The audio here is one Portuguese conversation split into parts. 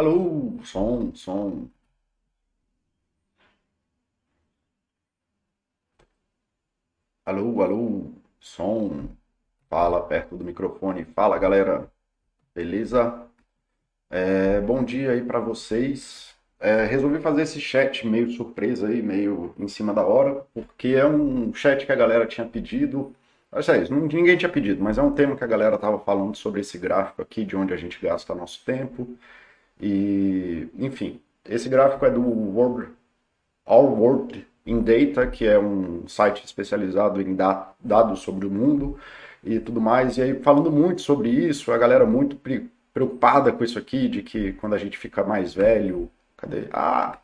Alô, som, som. Alô, alô, som. Fala perto do microfone. Fala, galera. Beleza? É, bom dia aí para vocês. É, resolvi fazer esse chat meio surpresa aí, meio em cima da hora, porque é um chat que a galera tinha pedido. Olha isso, ninguém tinha pedido, mas é um tema que a galera estava falando sobre esse gráfico aqui, de onde a gente gasta nosso tempo. E, enfim, esse gráfico é do World, All World in Data, que é um site especializado em dados sobre o mundo e tudo mais. E aí, falando muito sobre isso, a galera muito preocupada com isso aqui, de que quando a gente fica mais velho, cadê? Ah!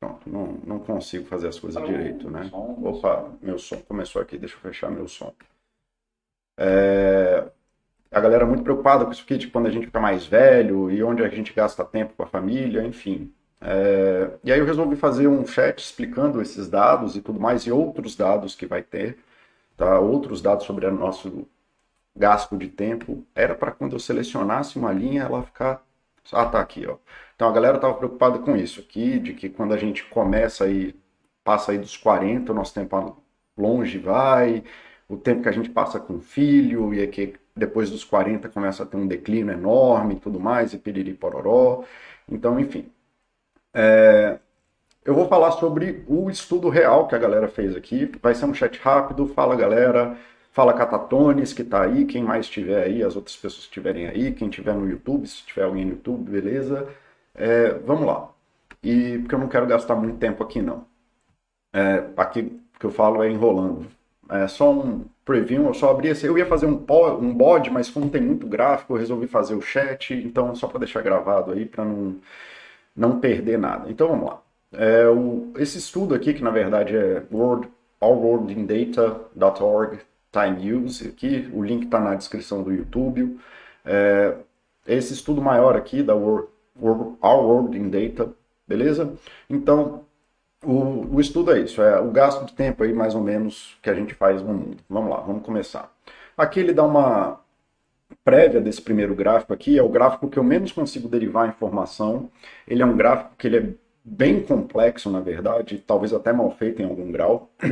Pronto, não, não consigo fazer as coisas direito, né? Opa, meu som começou aqui, deixa eu fechar meu som. É, a galera muito preocupada com isso aqui, de quando a gente fica mais velho e onde a gente gasta tempo com a família, enfim. É, e aí eu resolvi fazer um chat explicando esses dados e tudo mais, e outros dados que vai ter, tá? outros dados sobre o nosso gasto de tempo. Era para quando eu selecionasse uma linha, ela ficar. Ah, tá aqui, ó. Então a galera estava preocupada com isso aqui, de que quando a gente começa aí, passa aí dos 40, o nosso tempo longe vai, o tempo que a gente passa com o filho, e aqui depois dos 40 começa a ter um declínio enorme e tudo mais, e piriri pororó. Então, enfim. É, eu vou falar sobre o estudo real que a galera fez aqui. Vai ser um chat rápido. Fala, galera. Fala Catatones, que está aí. Quem mais estiver aí, as outras pessoas que estiverem aí. Quem estiver no YouTube, se tiver alguém no YouTube, beleza. É, vamos lá. E porque eu não quero gastar muito tempo aqui, não. É, aqui que eu falo é enrolando. É só um preview, eu só abri esse. Eu ia fazer um, um bode, mas como tem muito gráfico, eu resolvi fazer o chat, então só para deixar gravado aí, para não, não perder nada. Então vamos lá. É, o, esse estudo aqui, que na verdade é World, allworldindata.org time use, aqui, o link está na descrição do YouTube. É, esse estudo maior aqui da World, World, World in Data, beleza? Então, o, o, estudo é isso, é o gasto de tempo aí mais ou menos que a gente faz no mundo. Vamos lá, vamos começar. Aqui ele dá uma prévia desse primeiro gráfico aqui, é o gráfico que eu menos consigo derivar informação. Ele é um gráfico que ele é bem complexo, na verdade, talvez até mal feito em algum grau.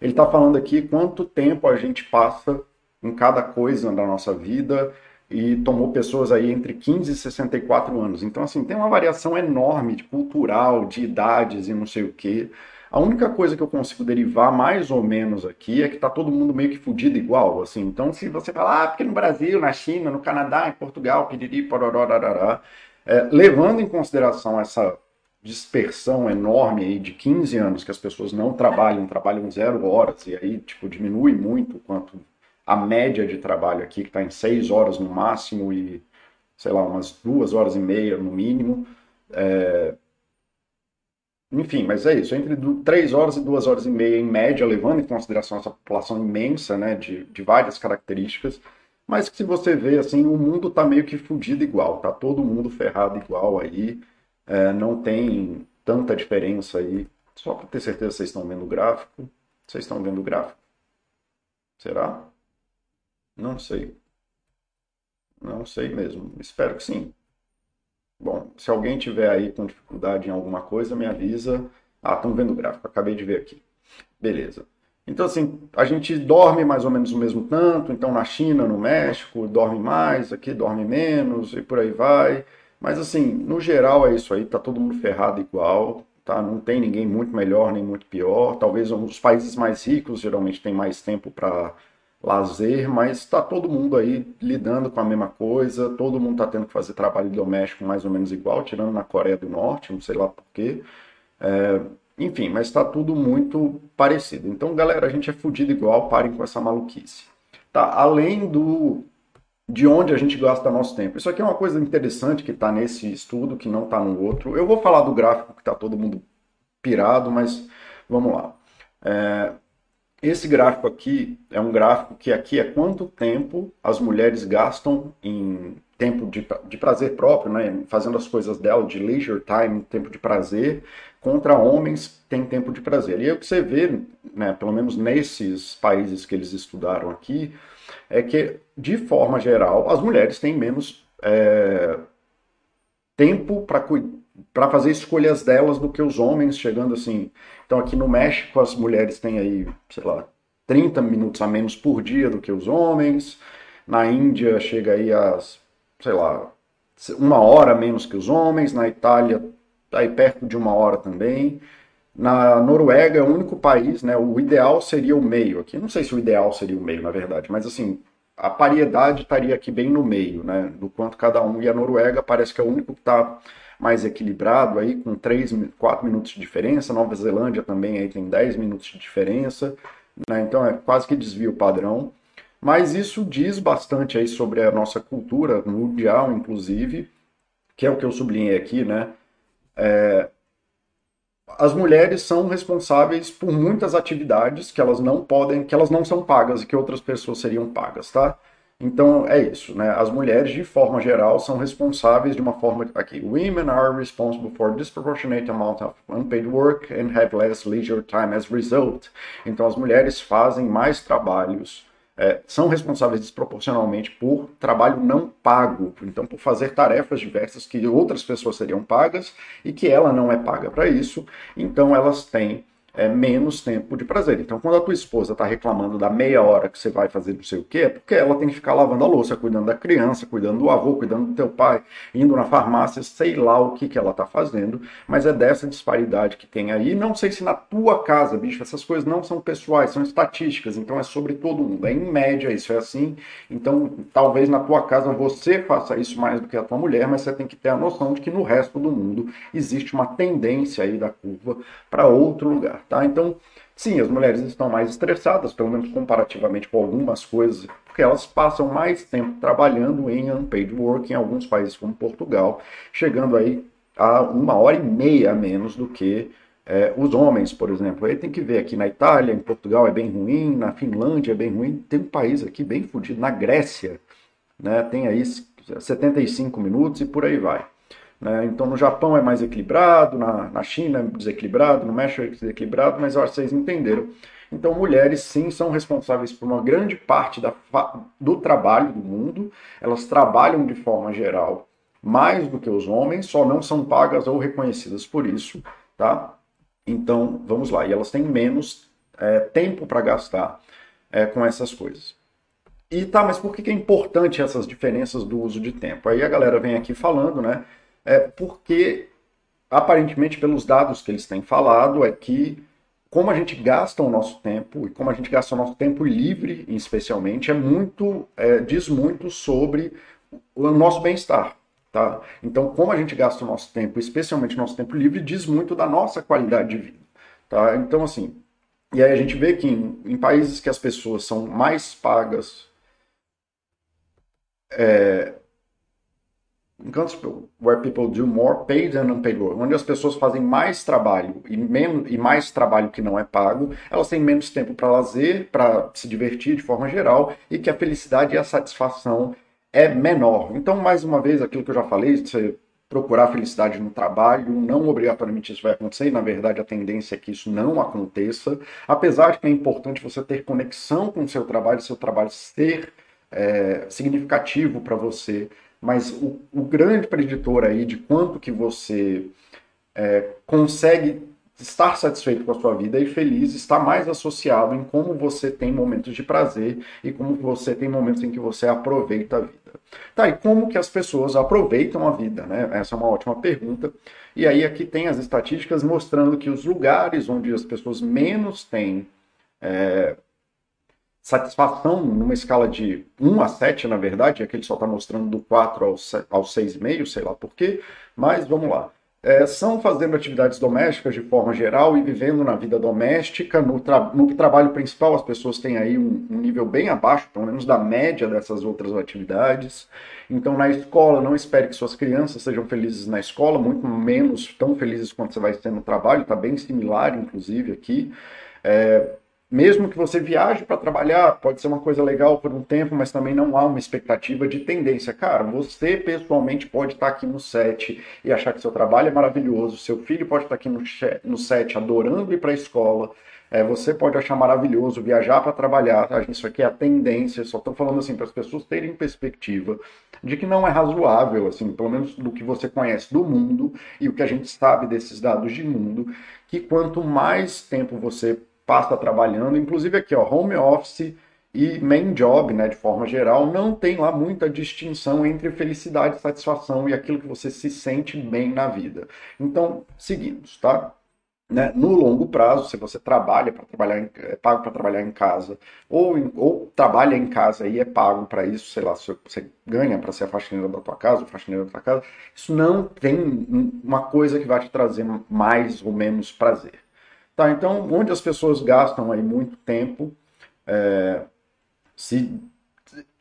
Ele está falando aqui quanto tempo a gente passa em cada coisa da nossa vida e tomou pessoas aí entre 15 e 64 anos. Então, assim, tem uma variação enorme de cultural, de idades e não sei o quê. A única coisa que eu consigo derivar mais ou menos aqui é que tá todo mundo meio que fudido igual, assim. Então, se você falar, ah, porque no Brasil, na China, no Canadá, em Portugal, piriri, pororó, é, levando em consideração essa dispersão enorme aí de 15 anos que as pessoas não trabalham, trabalham zero horas, e aí, tipo, diminui muito quanto a média de trabalho aqui, que está em seis horas no máximo e, sei lá, umas duas horas e meia no mínimo. É... Enfim, mas é isso, entre três horas e duas horas e meia em média, levando em consideração essa população imensa, né, de, de várias características, mas que se você vê, assim, o mundo está meio que fudido igual, tá todo mundo ferrado igual aí, é, não tem tanta diferença aí. Só para ter certeza vocês estão vendo o gráfico. Vocês estão vendo o gráfico? Será? Não sei. Não sei mesmo. Espero que sim. Bom, se alguém tiver aí com dificuldade em alguma coisa, me avisa. Ah, estão vendo o gráfico, acabei de ver aqui. Beleza. Então, assim, a gente dorme mais ou menos o mesmo tanto. Então, na China, no México, dorme mais, aqui dorme menos e por aí vai. Mas, assim, no geral é isso aí. Tá todo mundo ferrado igual. Tá? Não tem ninguém muito melhor nem muito pior. Talvez os países mais ricos geralmente têm mais tempo para lazer, mas está todo mundo aí lidando com a mesma coisa, todo mundo está tendo que fazer trabalho doméstico mais ou menos igual, tirando na Coreia do Norte, não sei lá porquê. É, enfim, mas está tudo muito parecido. Então, galera, a gente é fudido igual, parem com essa maluquice. Tá, além do de onde a gente gasta nosso tempo. Isso aqui é uma coisa interessante que está nesse estudo, que não está no outro. Eu vou falar do gráfico que está todo mundo pirado, mas vamos lá. É, esse gráfico aqui é um gráfico que aqui é quanto tempo as mulheres gastam em tempo de, de prazer próprio, né? fazendo as coisas dela, de leisure time, tempo de prazer, contra homens têm tempo de prazer. E aí o que você vê, né, pelo menos nesses países que eles estudaram aqui, é que, de forma geral, as mulheres têm menos é, tempo para fazer escolhas delas do que os homens, chegando assim. Então aqui no México as mulheres têm aí, sei lá, 30 minutos a menos por dia do que os homens. Na Índia chega aí a, sei lá, uma hora menos que os homens. Na Itália está aí perto de uma hora também. Na Noruega é o único país, né? O ideal seria o meio aqui. Não sei se o ideal seria o meio, na verdade, mas assim, a paridade estaria aqui bem no meio, né? Do quanto cada um. E a Noruega parece que é o único que está mais equilibrado aí, com 3, 4 minutos de diferença. Nova Zelândia também aí tem 10 minutos de diferença. Né? Então é quase que desvio padrão. Mas isso diz bastante aí sobre a nossa cultura mundial, inclusive, que é o que eu sublinhei aqui, né? É, as mulheres são responsáveis por muitas atividades que elas não podem, que elas não são pagas e que outras pessoas seriam pagas, tá? Então é isso, né? As mulheres, de forma geral, são responsáveis de uma forma aqui. Women are responsible for disproportionate amount of unpaid work and have less leisure time as result. Então as mulheres fazem mais trabalhos é, são responsáveis desproporcionalmente por trabalho não pago, então por fazer tarefas diversas que outras pessoas seriam pagas e que ela não é paga para isso, então elas têm é, menos tempo de prazer. Então, quando a tua esposa está reclamando da meia hora que você vai fazer não sei o quê, é porque ela tem que ficar lavando a louça, cuidando da criança, cuidando do avô, cuidando do teu pai, indo na farmácia, sei lá o que, que ela está fazendo, mas é dessa disparidade que tem aí. Não sei se na tua casa, bicho, essas coisas não são pessoais, são estatísticas, então é sobre todo mundo. É em média isso é assim. Então, talvez na tua casa você faça isso mais do que a tua mulher, mas você tem que ter a noção de que no resto do mundo existe uma tendência aí da curva para outro lugar tá? Então, sim, as mulheres estão mais estressadas, pelo menos comparativamente com algumas coisas, porque elas passam mais tempo trabalhando em unpaid work em alguns países como Portugal, chegando aí a uma hora e meia a menos do que é, os homens, por exemplo. Aí tem que ver aqui na Itália, em Portugal é bem ruim, na Finlândia é bem ruim, tem um país aqui bem fodido, na Grécia, né, tem aí 75 minutos e por aí vai. Né? Então no Japão é mais equilibrado, na, na China é desequilibrado, no México é desequilibrado, mas eu acho que vocês entenderam. Então mulheres sim são responsáveis por uma grande parte da, do trabalho do mundo, elas trabalham de forma geral mais do que os homens, só não são pagas ou reconhecidas por isso, tá? Então vamos lá, e elas têm menos é, tempo para gastar é, com essas coisas. E tá, mas por que é importante essas diferenças do uso de tempo? Aí a galera vem aqui falando, né? É porque, aparentemente, pelos dados que eles têm falado, é que como a gente gasta o nosso tempo, e como a gente gasta o nosso tempo livre, especialmente, é muito, é, diz muito sobre o nosso bem-estar. Tá? Então, como a gente gasta o nosso tempo, especialmente o nosso tempo livre, diz muito da nossa qualidade de vida. Tá? Então, assim, e aí a gente vê que em, em países que as pessoas são mais pagas é, where people do more paid than unpaid work, onde as pessoas fazem mais trabalho e, menos, e mais trabalho que não é pago, elas têm menos tempo para lazer, para se divertir de forma geral e que a felicidade e a satisfação é menor. Então, mais uma vez, aquilo que eu já falei, você procurar felicidade no trabalho, não obrigatoriamente isso vai acontecer, e na verdade a tendência é que isso não aconteça, apesar de que é importante você ter conexão com o seu trabalho, seu trabalho ser é, significativo para você, mas o, o grande preditor aí de quanto que você é, consegue estar satisfeito com a sua vida e feliz está mais associado em como você tem momentos de prazer e como você tem momentos em que você aproveita a vida. Tá, e como que as pessoas aproveitam a vida, né? Essa é uma ótima pergunta. E aí aqui tem as estatísticas mostrando que os lugares onde as pessoas menos têm é, satisfação numa escala de 1 a 7, na verdade, aqui ele só está mostrando do 4 ao, ao 6,5, sei lá porquê, mas vamos lá. É, são fazendo atividades domésticas de forma geral e vivendo na vida doméstica. No, tra no trabalho principal, as pessoas têm aí um, um, nível bem abaixo, pelo menos da média dessas outras atividades. Então, na escola, não espere que suas crianças sejam felizes na escola, muito menos tão felizes quanto você vai ser no trabalho, está bem similar, inclusive, aqui. É, mesmo que você viaje para trabalhar, pode ser uma coisa legal por um tempo, mas também não há uma expectativa de tendência. Cara, você pessoalmente pode estar aqui no set e achar que seu trabalho é maravilhoso, seu filho pode estar aqui no, no set adorando ir para a escola, é, você pode achar maravilhoso viajar para trabalhar, tá? isso aqui é a tendência, só estou falando assim para as pessoas terem perspectiva de que não é razoável, assim, pelo menos do que você conhece do mundo e o que a gente sabe desses dados de mundo, que quanto mais tempo você passa trabalhando, inclusive aqui, ó, home office e main job, né, de forma geral, não tem lá muita distinção entre felicidade, satisfação e aquilo que você se sente bem na vida. Então, seguimos, tá? Né? No longo prazo, se você trabalha para trabalhar, em, é pago para trabalhar em casa, ou, ou trabalha em casa e é pago para isso, sei lá, se você ganha para ser a faxineira da tua casa, faxineiro da tua casa, isso não tem uma coisa que vai te trazer mais ou menos prazer. Tá, então, onde as pessoas gastam aí muito tempo é, se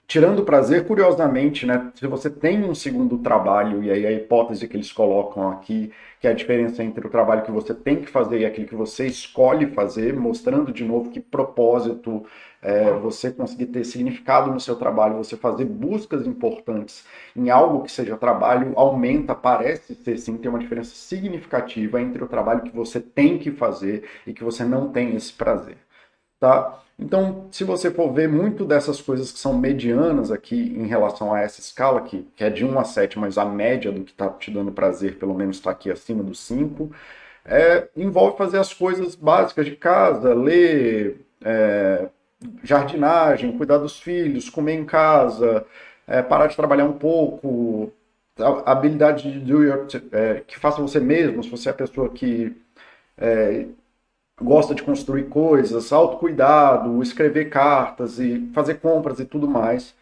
tirando prazer, curiosamente, né, se você tem um segundo trabalho, e aí a hipótese que eles colocam aqui, que é a diferença entre o trabalho que você tem que fazer e aquele que você escolhe fazer, mostrando de novo que propósito, é, você conseguir ter significado no seu trabalho, você fazer buscas importantes em algo que seja trabalho, aumenta, parece ser sim, tem uma diferença significativa entre o trabalho que você tem que fazer e que você não tem esse prazer. Tá? Então, se você for ver muito dessas coisas que são medianas aqui em relação a essa escala aqui, que é de 1 a 7, mas a média do que está te dando prazer, pelo menos está aqui acima dos 5, é, envolve fazer as coisas básicas de casa, ler, é, jardinagem, cuidar dos filhos, comer em casa, é, parar de trabalhar um pouco, a habilidade de do é, que faça você mesmo, se você é a pessoa que é, gosta de construir coisas, autocuidado, escrever cartas e fazer compras e tudo mais.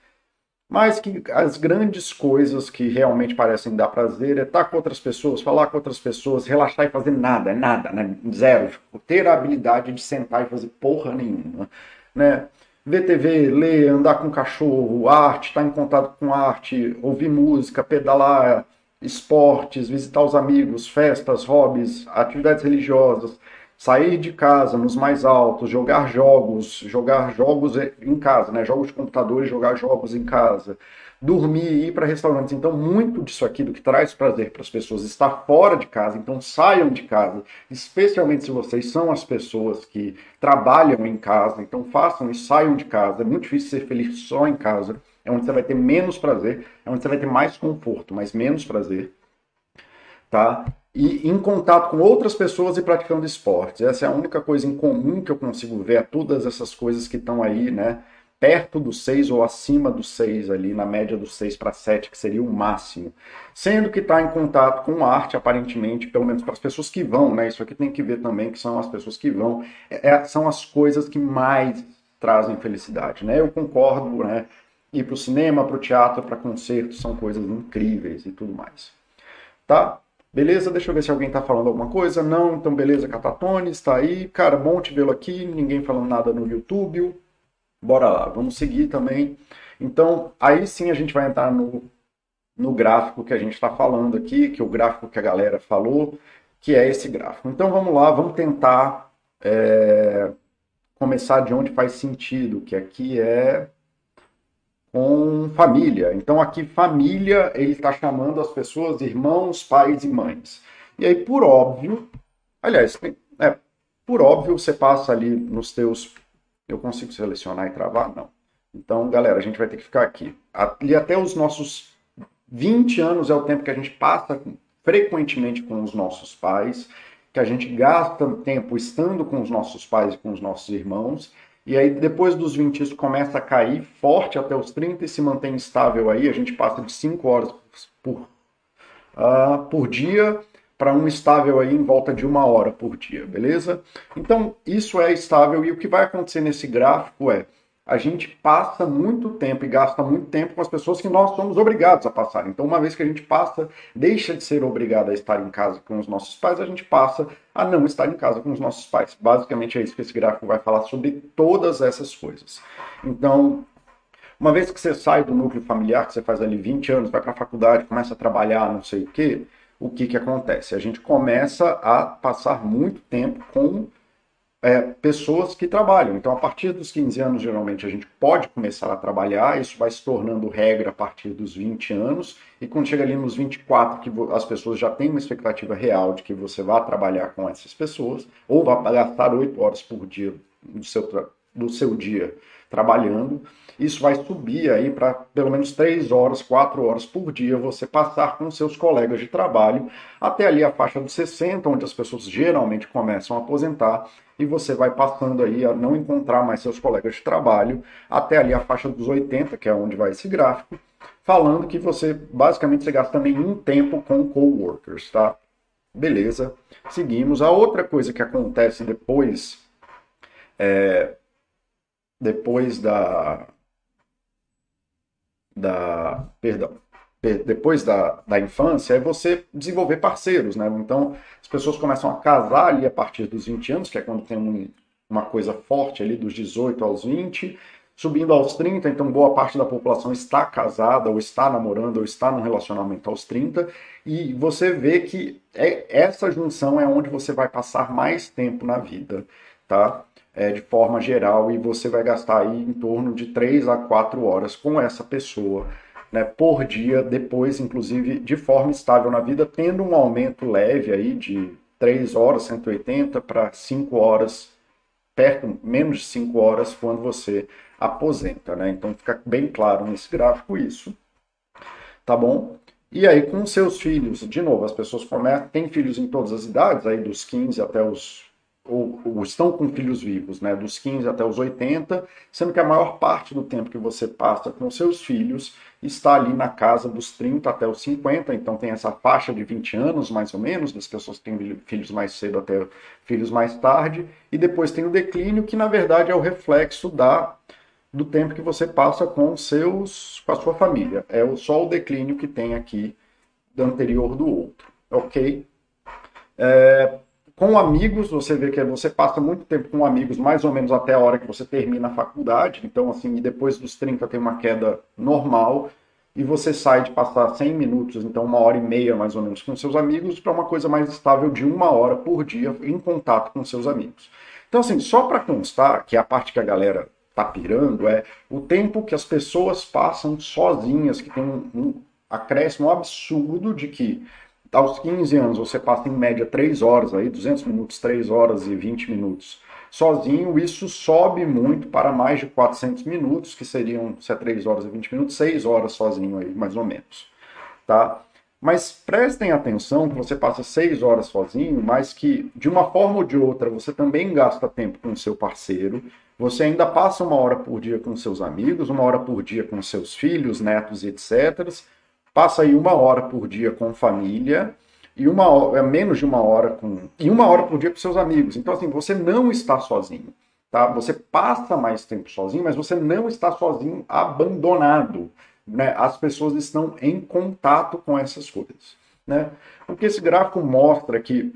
Mas que as grandes coisas que realmente parecem dar prazer é estar com outras pessoas, falar com outras pessoas, relaxar e fazer nada, nada, né? Zero. Ter a habilidade de sentar e fazer porra nenhuma, né? Ver TV, ler, andar com cachorro, arte, estar em contato com arte, ouvir música, pedalar, esportes, visitar os amigos, festas, hobbies, atividades religiosas, sair de casa nos mais altos, jogar jogos, jogar jogos em casa, né? Jogos de computador e jogar jogos em casa, dormir e ir para restaurantes. Então, muito disso aqui do que traz prazer para as pessoas está fora de casa. Então, saiam de casa, especialmente se vocês são as pessoas que trabalham em casa. Então, façam e saiam de casa. É muito difícil ser feliz só em casa. É onde você vai ter menos prazer, é onde você vai ter mais conforto, mas menos prazer. Tá? e em contato com outras pessoas e praticando esportes. Essa é a única coisa em comum que eu consigo ver a todas essas coisas que estão aí, né? Perto do 6 ou acima do 6 ali, na média do 6 para 7, que seria o máximo. Sendo que está em contato com arte, aparentemente, pelo menos para as pessoas que vão, né? Isso aqui tem que ver também, que são as pessoas que vão. É, é são as coisas que mais trazem felicidade, né? Eu concordo, né? Ir para o cinema, para o teatro, para concertos, são coisas incríveis e tudo mais. Tá? Beleza, deixa eu ver se alguém está falando alguma coisa. Não, então beleza, Catatones, está aí. Cara, bom te vê-lo aqui. Ninguém falando nada no YouTube. Bora lá, vamos seguir também. Então, aí sim a gente vai entrar no, no gráfico que a gente está falando aqui, que é o gráfico que a galera falou, que é esse gráfico. Então vamos lá, vamos tentar é, começar de onde faz sentido, que aqui é com família. Então aqui família ele está chamando as pessoas irmãos, pais e mães. E aí por óbvio, aliás, é, por óbvio você passa ali nos teus, eu consigo selecionar e travar? Não. Então galera, a gente vai ter que ficar aqui. Ali até os nossos 20 anos é o tempo que a gente passa frequentemente com os nossos pais, que a gente gasta tempo estando com os nossos pais e com os nossos irmãos e aí, depois dos 20, isso começa a cair forte até os 30 e se mantém estável aí. A gente passa de 5 horas por, uh, por dia para um estável aí em volta de uma hora por dia, beleza? Então, isso é estável e o que vai acontecer nesse gráfico é a gente passa muito tempo e gasta muito tempo com as pessoas que nós somos obrigados a passar. Então, uma vez que a gente passa, deixa de ser obrigado a estar em casa com os nossos pais, a gente passa a não estar em casa com os nossos pais. Basicamente é isso que esse gráfico vai falar sobre todas essas coisas. Então, uma vez que você sai do núcleo familiar, que você faz ali 20 anos, vai para a faculdade, começa a trabalhar, não sei o quê, o que, que acontece? A gente começa a passar muito tempo com é, pessoas que trabalham. Então, a partir dos 15 anos, geralmente, a gente pode começar a trabalhar, isso vai se tornando regra a partir dos 20 anos, e quando chega ali nos 24, que as pessoas já têm uma expectativa real de que você vá trabalhar com essas pessoas, ou vá gastar 8 horas por dia do seu, do seu dia trabalhando, isso vai subir aí para pelo menos 3 horas, 4 horas por dia você passar com seus colegas de trabalho, até ali a faixa dos 60, onde as pessoas geralmente começam a aposentar, e você vai passando aí a não encontrar mais seus colegas de trabalho, até ali a faixa dos 80, que é onde vai esse gráfico, falando que você basicamente você gasta nenhum tempo com coworkers, tá? Beleza, seguimos. A outra coisa que acontece depois, é, depois da, da, perdão, depois da, da infância é você desenvolver parceiros, né? Então, as pessoas começam a casar ali a partir dos 20 anos, que é quando tem um, uma coisa forte ali dos 18 aos 20, subindo aos 30, então boa parte da população está casada, ou está namorando, ou está num relacionamento aos 30, e você vê que é, essa junção é onde você vai passar mais tempo na vida, tá? É, de forma geral, e você vai gastar aí em torno de 3 a 4 horas com essa pessoa né, por dia, depois, inclusive, de forma estável na vida, tendo um aumento leve aí de 3 horas, 180 para 5 horas, perto, menos de 5 horas quando você aposenta, né? Então fica bem claro nesse gráfico isso, tá bom? E aí com seus filhos, de novo, as pessoas começam, têm filhos em todas as idades, aí dos 15 até os ou, ou, estão com filhos vivos, né, dos 15 até os 80, sendo que a maior parte do tempo que você passa com seus filhos está ali na casa dos 30 até os 50, então tem essa faixa de 20 anos, mais ou menos, das pessoas que têm filhos mais cedo até filhos mais tarde, e depois tem o declínio, que na verdade é o reflexo da do tempo que você passa com seus com a sua família. É só o declínio que tem aqui do anterior do outro, ok? É, com amigos, você vê que você passa muito tempo com amigos, mais ou menos até a hora que você termina a faculdade. Então, assim, depois dos 30 tem uma queda normal. E você sai de passar 100 minutos, então uma hora e meia mais ou menos, com seus amigos, para uma coisa mais estável de uma hora por dia em contato com seus amigos. Então, assim, só para constar, que é a parte que a galera tá pirando, é o tempo que as pessoas passam sozinhas, que tem um, um acréscimo absurdo de que aos 15 anos você passa em média 3 horas aí, 200 minutos, 3 horas e 20 minutos. Sozinho, isso sobe muito para mais de 400 minutos, que seriam, se é 3 horas e 20 minutos, 6 horas sozinho aí, mais ou menos, tá? Mas prestem atenção que você passa 6 horas sozinho, mas que de uma forma ou de outra você também gasta tempo com o seu parceiro, você ainda passa uma hora por dia com seus amigos, uma hora por dia com seus filhos, netos e etc passa aí uma hora por dia com família e uma é menos de uma hora com e uma hora por dia com seus amigos. Então assim, você não está sozinho, tá? Você passa mais tempo sozinho, mas você não está sozinho, abandonado, né? As pessoas estão em contato com essas coisas, né? O que esse gráfico mostra que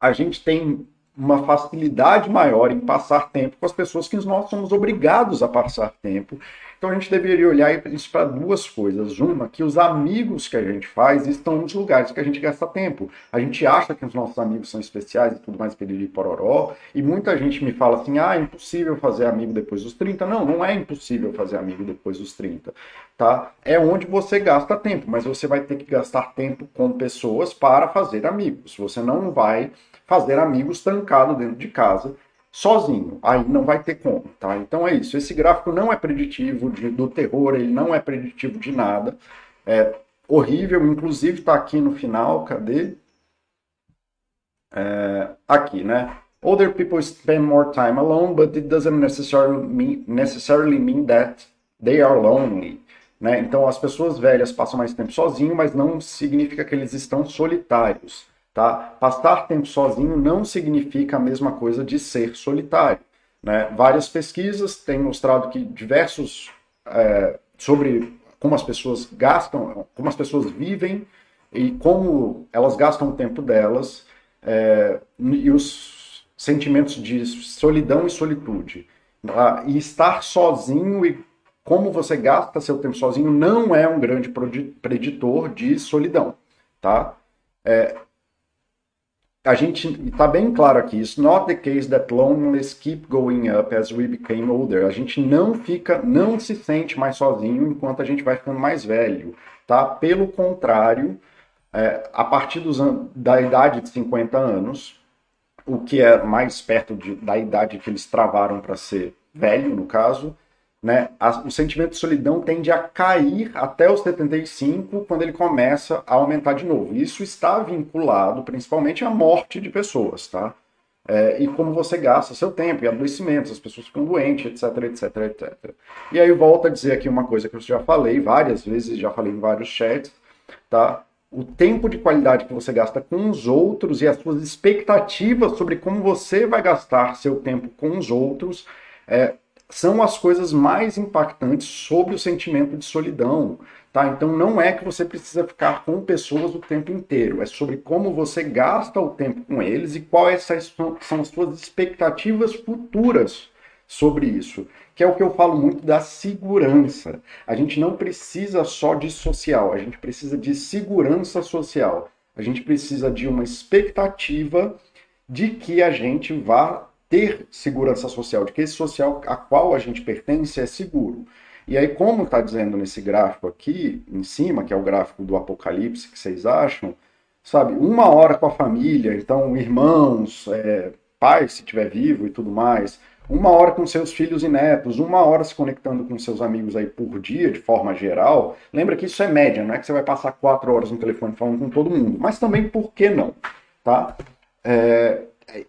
a gente tem uma facilidade maior em passar tempo com as pessoas que nós somos obrigados a passar tempo então a gente deveria olhar isso para duas coisas. Uma, que os amigos que a gente faz estão nos lugares que a gente gasta tempo. A gente acha que os nossos amigos são especiais e tudo mais, periri pororó, e muita gente me fala assim: ah, é impossível fazer amigo depois dos 30. Não, não é impossível fazer amigo depois dos 30. Tá? É onde você gasta tempo, mas você vai ter que gastar tempo com pessoas para fazer amigos. Você não vai fazer amigos trancado dentro de casa sozinho. Aí não vai ter como, tá? Então é isso. Esse gráfico não é preditivo de, do terror, ele não é preditivo de nada. É horrível, inclusive está aqui no final, cadê? É, aqui, né? Older people spend more time alone, but it doesn't necessarily mean, necessarily mean that they are lonely. Né? Então, as pessoas velhas passam mais tempo sozinho, mas não significa que eles estão solitários. Tá? Passar tempo sozinho não significa a mesma coisa de ser solitário. Né? Várias pesquisas têm mostrado que diversos é, sobre como as pessoas gastam, como as pessoas vivem e como elas gastam o tempo delas é, e os sentimentos de solidão e solitude. Tá? E estar sozinho e como você gasta seu tempo sozinho não é um grande preditor de solidão, tá? É, a gente está bem claro aqui, it's not the case that loneliness keep going up as we became older. A gente não fica, não se sente mais sozinho enquanto a gente vai ficando mais velho, tá? Pelo contrário, é, a partir dos, da idade de 50 anos, o que é mais perto de, da idade que eles travaram para ser velho, no caso, né, a, o sentimento de solidão tende a cair até os 75, quando ele começa a aumentar de novo. Isso está vinculado principalmente à morte de pessoas, tá? É, e como você gasta seu tempo, e adoecimentos, as pessoas ficam doentes, etc, etc, etc. E aí volto a dizer aqui uma coisa que eu já falei várias vezes, já falei em vários chats, tá? O tempo de qualidade que você gasta com os outros e as suas expectativas sobre como você vai gastar seu tempo com os outros é, são as coisas mais impactantes sobre o sentimento de solidão. Tá? Então não é que você precisa ficar com pessoas o tempo inteiro, é sobre como você gasta o tempo com eles e quais são as suas expectativas futuras sobre isso, que é o que eu falo muito da segurança. A gente não precisa só de social, a gente precisa de segurança social. A gente precisa de uma expectativa de que a gente vá ter segurança social, de que esse social a qual a gente pertence é seguro. E aí, como está dizendo nesse gráfico aqui, em cima, que é o gráfico do apocalipse que vocês acham, sabe, uma hora com a família, então irmãos, é, pais, se tiver vivo e tudo mais, uma hora com seus filhos e netos, uma hora se conectando com seus amigos aí por dia, de forma geral. Lembra que isso é média, não é que você vai passar quatro horas no telefone falando com todo mundo, mas também por que não, tá? É,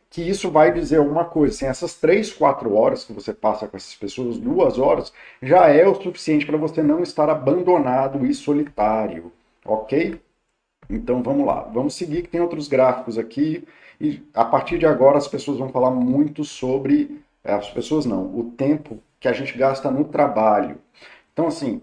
que isso vai dizer alguma coisa. Assim, essas três, quatro horas que você passa com essas pessoas, duas horas, já é o suficiente para você não estar abandonado e solitário, ok? Então vamos lá, vamos seguir que tem outros gráficos aqui e a partir de agora as pessoas vão falar muito sobre é, as pessoas não, o tempo que a gente gasta no trabalho. Então assim,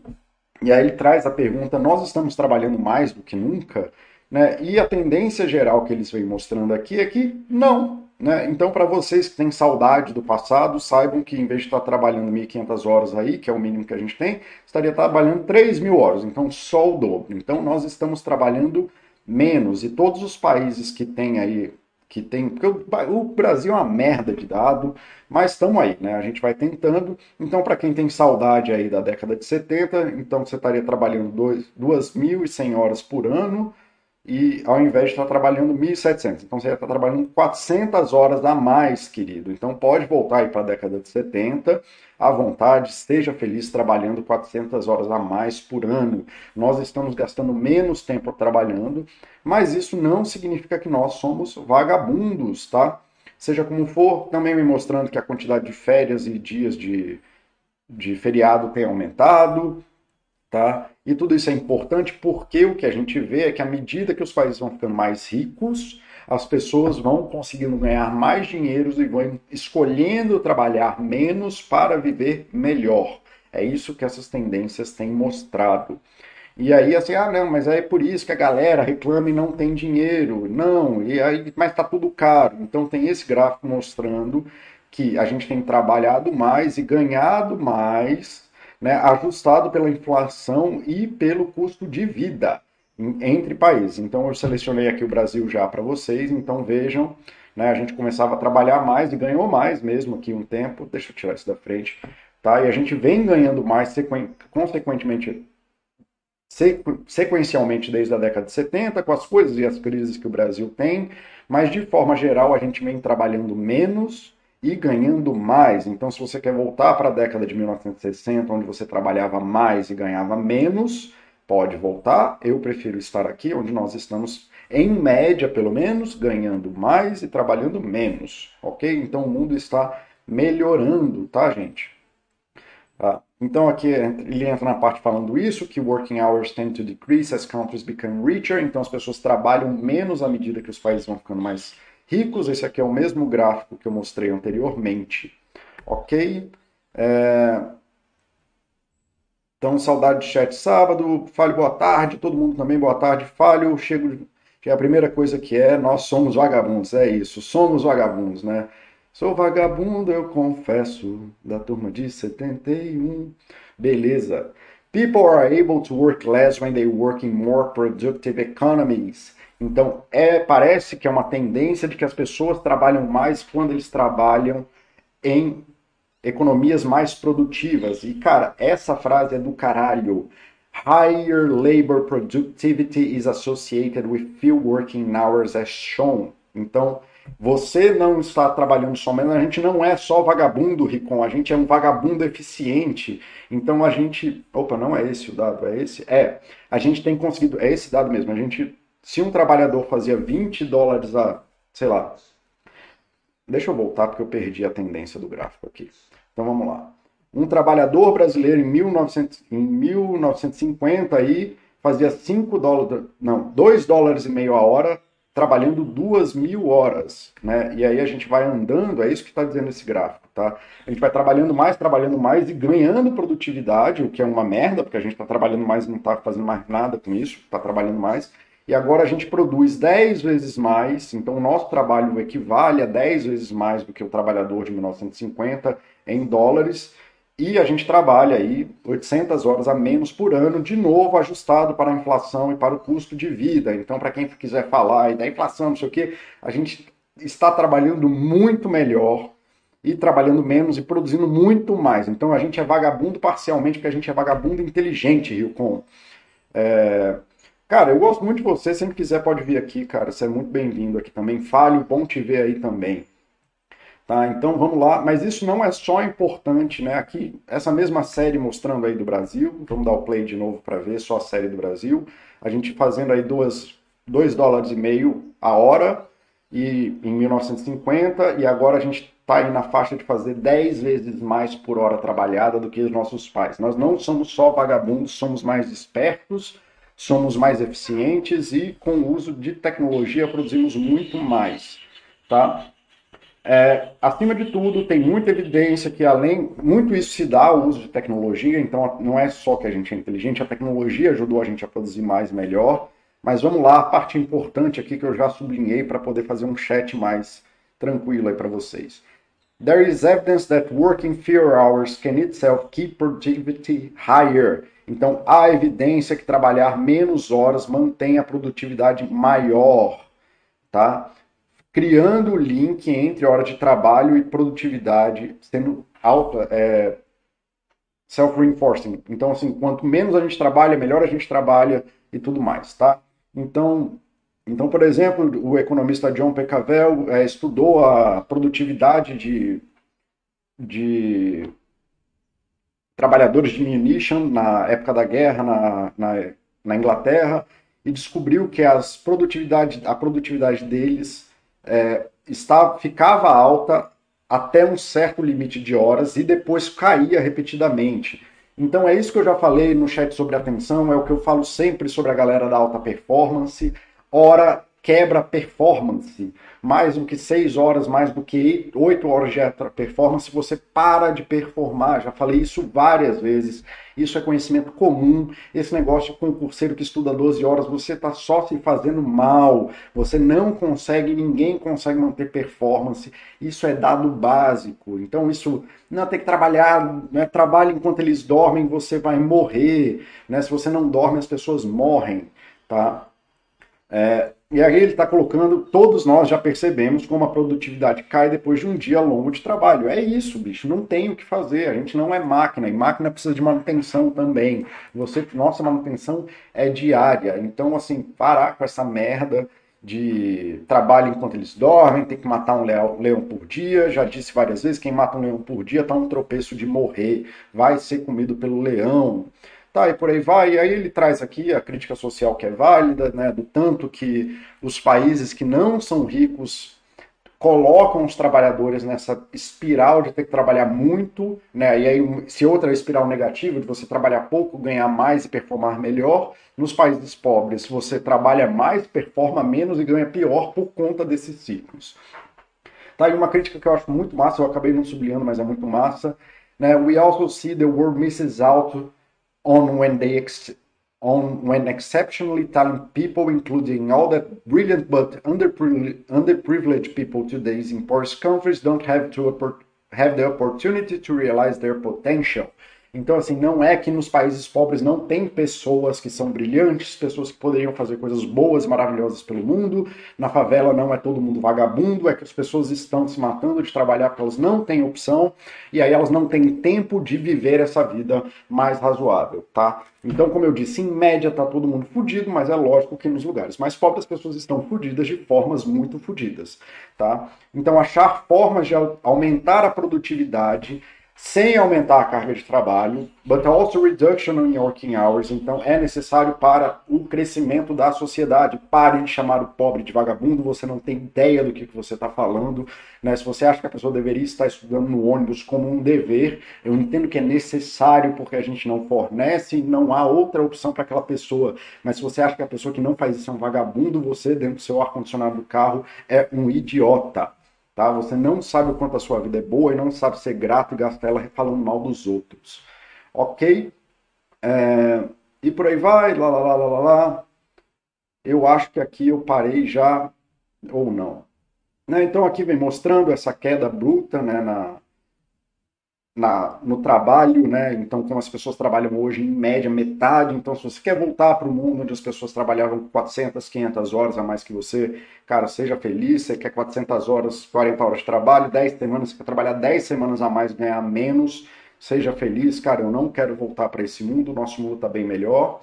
e aí ele traz a pergunta: nós estamos trabalhando mais do que nunca? Né? E a tendência geral que eles vêm mostrando aqui é que não. Né? Então, para vocês que têm saudade do passado, saibam que em vez de estar trabalhando 1.500 horas aí, que é o mínimo que a gente tem, estaria trabalhando 3.000 horas, então só o dobro. Então, nós estamos trabalhando menos. E todos os países que têm aí que tem. Porque o, Brasil é uma merda de dado, mas estamos aí, né? A gente vai tentando. Então, para quem tem saudade aí da década de 70, então você estaria trabalhando 2.100 horas por ano e ao invés de estar trabalhando 1.700. Então você está trabalhando 400 horas a mais, querido. Então pode voltar aí para a década de 70, à vontade, esteja feliz trabalhando 400 horas a mais por ano. Nós estamos gastando menos tempo trabalhando, mas isso não significa que nós somos vagabundos, tá? Seja como for, também me mostrando que a quantidade de férias e dias de, de feriado tem aumentado, Tá? E tudo isso é importante porque o que a gente vê é que à medida que os países vão ficando mais ricos, as pessoas vão conseguindo ganhar mais dinheiro e vão escolhendo trabalhar menos para viver melhor. É isso que essas tendências têm mostrado. E aí, assim, ah, não, mas é por isso que a galera reclama e não tem dinheiro. Não, e aí, mas está tudo caro. Então tem esse gráfico mostrando que a gente tem trabalhado mais e ganhado mais né, ajustado pela inflação e pelo custo de vida entre países. Então eu selecionei aqui o Brasil já para vocês, então vejam, né, a gente começava a trabalhar mais e ganhou mais mesmo aqui um tempo, deixa eu tirar isso da frente, tá? E a gente vem ganhando mais sequen consequentemente sequencialmente desde a década de 70, com as coisas e as crises que o Brasil tem, mas de forma geral a gente vem trabalhando menos e ganhando mais. Então, se você quer voltar para a década de 1960, onde você trabalhava mais e ganhava menos, pode voltar. Eu prefiro estar aqui, onde nós estamos, em média, pelo menos, ganhando mais e trabalhando menos, ok? Então, o mundo está melhorando, tá, gente? Tá. Então, aqui ele entra na parte falando isso, que working hours tend to decrease as countries become richer. Então, as pessoas trabalham menos à medida que os países vão ficando mais ricos. Esse aqui é o mesmo gráfico que eu mostrei anteriormente. Ok? É... Então, saudade de chat sábado. Fale boa tarde. Todo mundo também boa tarde. Fale, chego. Que é a primeira coisa que é, nós somos vagabundos. É isso, somos vagabundos, né? Sou vagabundo, eu confesso, da turma de 71. Beleza. People are able to work less when they work in more productive economies. Então, é, parece que é uma tendência de que as pessoas trabalham mais quando eles trabalham em economias mais produtivas. E, cara, essa frase é do caralho. Higher labor productivity is associated with few working hours as shown. Então, você não está trabalhando somente, a gente não é só vagabundo, Ricon, a gente é um vagabundo eficiente. Então a gente. Opa, não é esse o dado, é esse? É. A gente tem conseguido. É esse dado mesmo. A gente. Se um trabalhador fazia 20 dólares a. sei lá. Deixa eu voltar porque eu perdi a tendência do gráfico aqui. Então vamos lá. Um trabalhador brasileiro em, 1900, em 1950 aí fazia 5 dólares, não, 2 dólares e meio a hora trabalhando duas mil horas, né? E aí a gente vai andando, é isso que está dizendo esse gráfico, tá? A gente vai trabalhando mais, trabalhando mais e ganhando produtividade, o que é uma merda, porque a gente está trabalhando mais e não está fazendo mais nada com isso, está trabalhando mais. E agora a gente produz 10 vezes mais, então o nosso trabalho equivale a 10 vezes mais do que o trabalhador de 1950 em dólares e a gente trabalha aí 800 horas a menos por ano, de novo ajustado para a inflação e para o custo de vida. Então, para quem quiser falar aí da inflação, não sei o quê, a gente está trabalhando muito melhor e trabalhando menos e produzindo muito mais. Então, a gente é vagabundo parcialmente porque a gente é vagabundo inteligente, Rio É... Cara, eu gosto muito de você. Sempre quiser pode vir aqui, cara. Você é muito bem-vindo aqui também. Fale, bom te ver aí também. Tá, então vamos lá, mas isso não é só importante, né? Aqui, essa mesma série mostrando aí do Brasil, vamos dar o play de novo para ver só a série do Brasil. A gente fazendo aí duas, 2 dólares e meio a hora e em 1950 e agora a gente está aí na faixa de fazer 10 vezes mais por hora trabalhada do que os nossos pais. Nós não somos só vagabundos, somos mais espertos, somos mais eficientes e com o uso de tecnologia produzimos muito mais, tá? É, acima de tudo, tem muita evidência que além, muito isso se dá ao uso de tecnologia, então não é só que a gente é inteligente, a tecnologia ajudou a gente a produzir mais melhor, mas vamos lá, a parte importante aqui que eu já sublinhei para poder fazer um chat mais tranquilo aí para vocês. There is evidence that working fewer hours can itself keep productivity higher. Então, há evidência que trabalhar menos horas mantém a produtividade maior, tá? criando o link entre hora de trabalho e produtividade, sendo alta, é, self-reinforcing. Então, assim, quanto menos a gente trabalha, melhor a gente trabalha e tudo mais, tá? Então, então por exemplo, o economista John P. Cavell é, estudou a produtividade de, de trabalhadores de munition na época da guerra na, na, na Inglaterra e descobriu que as produtividade, a produtividade deles é, estava, ficava alta até um certo limite de horas e depois caía repetidamente. Então é isso que eu já falei no chat sobre atenção, é o que eu falo sempre sobre a galera da alta performance. Hora quebra performance. Mais do que 6 horas, mais do que 8 horas de performance, você para de performar. Já falei isso várias vezes. Isso é conhecimento comum. Esse negócio de concurseiro que estuda 12 horas, você está só se fazendo mal. Você não consegue, ninguém consegue manter performance. Isso é dado básico. Então, isso não tem que trabalhar, né? trabalhe enquanto eles dormem, você vai morrer. Né? Se você não dorme, as pessoas morrem. Tá? É, e aí ele está colocando, todos nós já percebemos como a produtividade cai depois de um dia longo de trabalho. É isso, bicho, não tem o que fazer. A gente não é máquina, e máquina precisa de manutenção também. Você, nossa manutenção é diária. Então, assim, parar com essa merda de trabalho enquanto eles dormem, tem que matar um leão, leão por dia. Já disse várias vezes, quem mata um leão por dia está um tropeço de morrer, vai ser comido pelo leão tá, e por aí vai. E aí ele traz aqui a crítica social que é válida, né, do tanto que os países que não são ricos colocam os trabalhadores nessa espiral de ter que trabalhar muito, né? E aí, se outra espiral negativa, de você trabalhar pouco, ganhar mais e performar melhor, nos países pobres você trabalha mais, performa menos e ganha pior por conta desses ciclos. Tá aí uma crítica que eu acho muito massa, eu acabei não sublinhando, mas é muito massa. Né? We also see the world misses out on when they ex- on when exceptionally talented people, including all the brilliant but underprivileged, underprivileged people today in poor countries, don't have to have the opportunity to realize their potential. Então, assim, não é que nos países pobres não tem pessoas que são brilhantes, pessoas que poderiam fazer coisas boas, maravilhosas pelo mundo. Na favela não é todo mundo vagabundo, é que as pessoas estão se matando de trabalhar porque elas não têm opção e aí elas não têm tempo de viver essa vida mais razoável, tá? Então, como eu disse, em média tá todo mundo fudido, mas é lógico que nos lugares mais pobres as pessoas estão fudidas de formas muito fudidas, tá? Então, achar formas de aumentar a produtividade sem aumentar a carga de trabalho, but also reduction in working hours. Então, é necessário para o crescimento da sociedade. Pare de chamar o pobre de vagabundo, você não tem ideia do que, que você está falando. Né? Se você acha que a pessoa deveria estar estudando no ônibus como um dever, eu entendo que é necessário porque a gente não fornece, não há outra opção para aquela pessoa. Mas se você acha que a pessoa que não faz isso é um vagabundo, você, dentro do seu ar-condicionado do carro, é um idiota tá? Você não sabe o quanto a sua vida é boa e não sabe ser grato e gastar ela falando mal dos outros, ok? É, e por aí vai, lá, lá, lá, lá, lá. Eu acho que aqui eu parei já, ou não. Né? Então aqui vem mostrando essa queda bruta né, na, na, no trabalho, né? Então, como as pessoas trabalham hoje, em média, metade. Então, se você quer voltar para o mundo onde as pessoas trabalhavam 400, 500 horas a mais que você, cara, seja feliz. Você quer 400 horas, 40 horas de trabalho, 10 semanas, você quer trabalhar 10 semanas a mais, ganhar menos, seja feliz. Cara, eu não quero voltar para esse mundo, nosso mundo está bem melhor.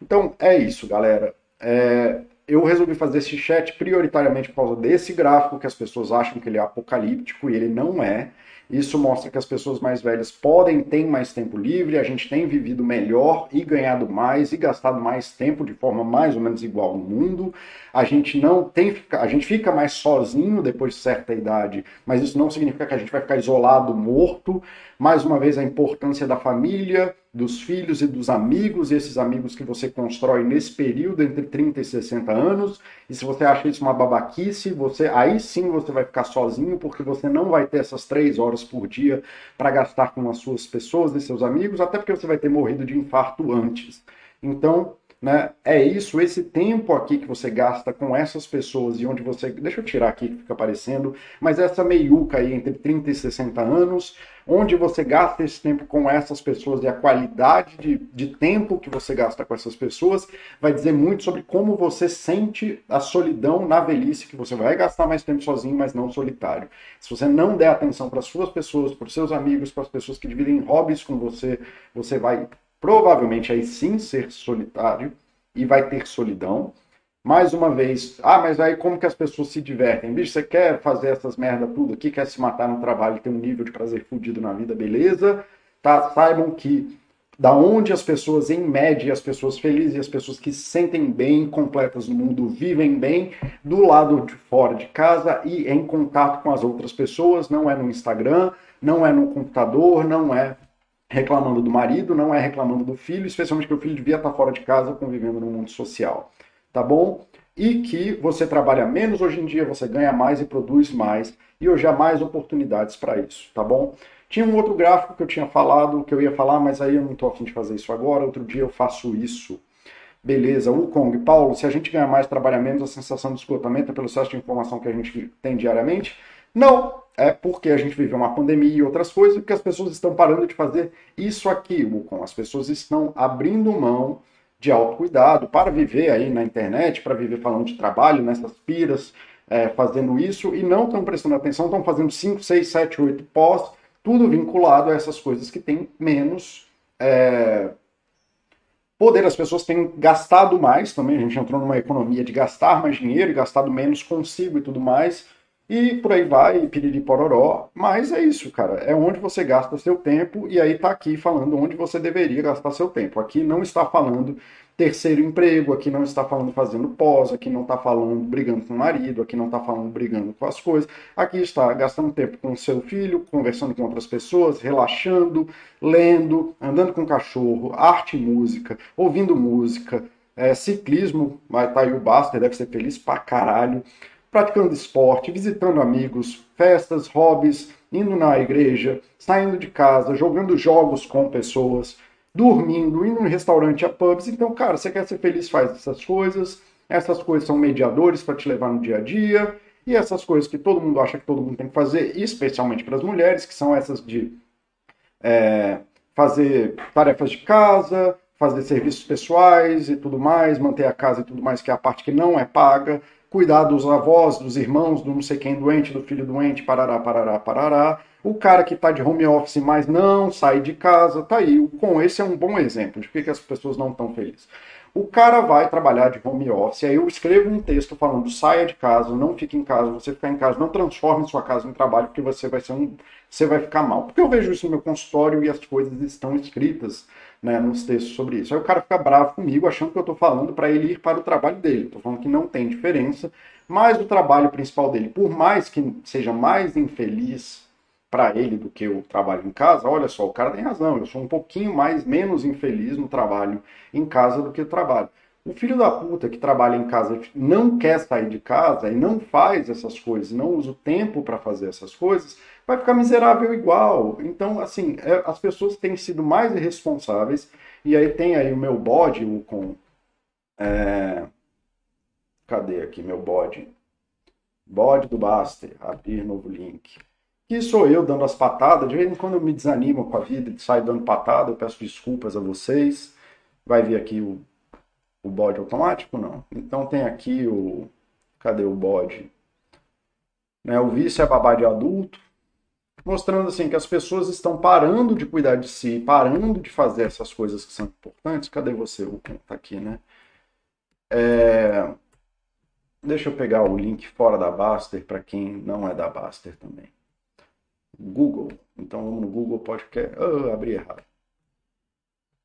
Então, é isso, galera. É, eu resolvi fazer esse chat prioritariamente por causa desse gráfico que as pessoas acham que ele é apocalíptico e ele não é. Isso mostra que as pessoas mais velhas podem ter mais tempo livre, a gente tem vivido melhor e ganhado mais e gastado mais tempo de forma mais ou menos igual no mundo. A gente não tem a gente fica mais sozinho depois de certa idade, mas isso não significa que a gente vai ficar isolado, morto. Mais uma vez a importância da família, dos filhos e dos amigos, esses amigos que você constrói nesse período entre 30 e 60 anos. E se você acha isso uma babaquice, você aí sim você vai ficar sozinho, porque você não vai ter essas três horas por dia para gastar com as suas pessoas e seus amigos, até porque você vai ter morrido de infarto antes. Então, né, é isso, esse tempo aqui que você gasta com essas pessoas e onde você. Deixa eu tirar aqui que fica aparecendo, mas essa meiuca aí entre 30 e 60 anos, onde você gasta esse tempo com essas pessoas e a qualidade de, de tempo que você gasta com essas pessoas vai dizer muito sobre como você sente a solidão na velhice, que você vai gastar mais tempo sozinho, mas não solitário. Se você não der atenção para as suas pessoas, para os seus amigos, para as pessoas que dividem hobbies com você, você vai provavelmente aí sim ser solitário e vai ter solidão mais uma vez, ah, mas aí como que as pessoas se divertem? Bicho, você quer fazer essas merda tudo aqui, quer se matar no trabalho ter um nível de prazer fudido na vida, beleza? Tá, saibam que da onde as pessoas, em média, as pessoas felizes as pessoas que se sentem bem, completas no mundo, vivem bem, do lado de fora de casa e em contato com as outras pessoas, não é no Instagram, não é no computador, não é reclamando do marido, não é reclamando do filho, especialmente que o filho devia estar fora de casa convivendo no mundo social tá bom? E que você trabalha menos hoje em dia, você ganha mais e produz mais, e hoje há mais oportunidades para isso, tá bom? Tinha um outro gráfico que eu tinha falado, que eu ia falar, mas aí eu não estou afim de fazer isso agora, outro dia eu faço isso. Beleza, o Kong. Paulo, se a gente ganha mais, trabalha menos, a sensação de esgotamento é pelo excesso de informação que a gente tem diariamente? Não, é porque a gente vive uma pandemia e outras coisas, e que as pessoas estão parando de fazer isso aqui, Wukong. As pessoas estão abrindo mão de autocuidado, para viver aí na internet, para viver falando de trabalho, nessas piras, é, fazendo isso, e não estão prestando atenção, estão fazendo 5, 6, 7, 8 pós, tudo vinculado a essas coisas que têm menos é, poder. As pessoas têm gastado mais também, a gente entrou numa economia de gastar mais dinheiro e gastado menos consigo e tudo mais, e por aí vai, piriri pororó. Mas é isso, cara. É onde você gasta seu tempo e aí tá aqui falando onde você deveria gastar seu tempo. Aqui não está falando terceiro emprego, aqui não está falando fazendo pós, aqui não está falando brigando com o marido, aqui não está falando brigando com as coisas. Aqui está gastando tempo com seu filho, conversando com outras pessoas, relaxando, lendo, andando com cachorro, arte e música, ouvindo música, é, ciclismo, estar tá aí o Baster, deve ser feliz pra caralho praticando esporte, visitando amigos, festas, hobbies, indo na igreja, saindo de casa, jogando jogos com pessoas, dormindo, indo no restaurante a pubs. Então, cara, você quer ser feliz, faz essas coisas. Essas coisas são mediadores para te levar no dia a dia. E essas coisas que todo mundo acha que todo mundo tem que fazer, especialmente para as mulheres, que são essas de é, fazer tarefas de casa, fazer serviços pessoais e tudo mais, manter a casa e tudo mais, que é a parte que não é paga, cuidar dos avós, dos irmãos, do não sei quem doente, do filho doente, parará, parará, parará. O cara que está de home office, mas não sai de casa, tá aí. Com esse é um bom exemplo de que, que as pessoas não estão felizes. O cara vai trabalhar de home office, aí eu escrevo um texto falando saia de casa, não fique em casa, você ficar em casa, não transforme sua casa em trabalho, porque você vai ser um. você vai ficar mal. Porque eu vejo isso no meu consultório e as coisas estão escritas né, nos textos sobre isso. Aí o cara fica bravo comigo, achando que eu estou falando para ele ir para o trabalho dele. Estou falando que não tem diferença, mas o trabalho principal dele, por mais que seja mais infeliz para ele do que o trabalho em casa, olha só, o cara tem razão, eu sou um pouquinho mais menos infeliz no trabalho em casa do que o trabalho. O filho da puta que trabalha em casa não quer sair de casa e não faz essas coisas, não usa o tempo para fazer essas coisas, vai ficar miserável igual. Então, assim, é, as pessoas têm sido mais irresponsáveis. E aí tem aí o meu bode, o com. É... Cadê aqui meu bode? Bode do Baster, abrir novo link que sou eu dando as patadas. De vez em quando eu me desanimo com a vida saio dando patada, eu peço desculpas a vocês. Vai vir aqui o, o bode automático? Não. Então tem aqui o. Cadê o bode? Né, o vício é babá de adulto. Mostrando assim que as pessoas estão parando de cuidar de si, parando de fazer essas coisas que são importantes. Cadê você? O tá aqui, né? É... Deixa eu pegar o link fora da Baster para quem não é da Baster também. Google. Então vamos no Google Podcast. Oh, abri errado.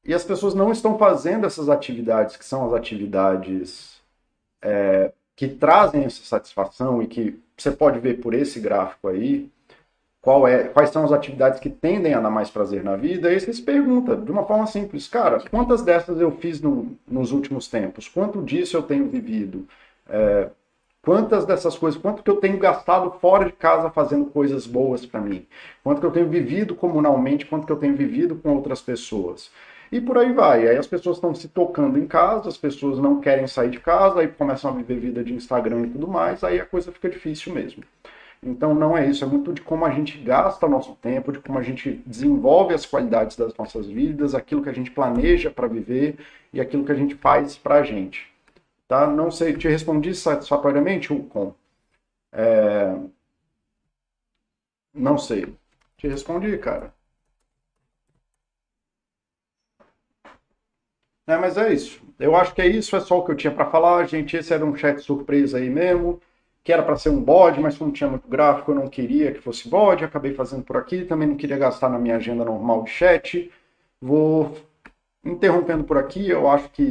E as pessoas não estão fazendo essas atividades, que são as atividades é, que trazem essa satisfação e que você pode ver por esse gráfico aí, qual é, quais são as atividades que tendem a dar mais prazer na vida, e você se pergunta, de uma forma simples, cara, quantas dessas eu fiz no, nos últimos tempos? Quanto disso eu tenho vivido? É, Quantas dessas coisas, quanto que eu tenho gastado fora de casa fazendo coisas boas para mim? Quanto que eu tenho vivido comunalmente, quanto que eu tenho vivido com outras pessoas? E por aí vai. Aí as pessoas estão se tocando em casa, as pessoas não querem sair de casa, aí começam a viver vida de Instagram e tudo mais, aí a coisa fica difícil mesmo. Então não é isso, é muito de como a gente gasta o nosso tempo, de como a gente desenvolve as qualidades das nossas vidas, aquilo que a gente planeja para viver e aquilo que a gente faz para a gente. Tá? Não sei, te respondi satisfatoriamente, com é... Não sei. Te respondi, cara. É, mas é isso. Eu acho que é isso, é só o que eu tinha para falar, gente. Esse era um chat surpresa aí mesmo, que era para ser um bode, mas como tinha muito gráfico, eu não queria que fosse bode, acabei fazendo por aqui. Também não queria gastar na minha agenda normal de chat. Vou interrompendo por aqui, eu acho que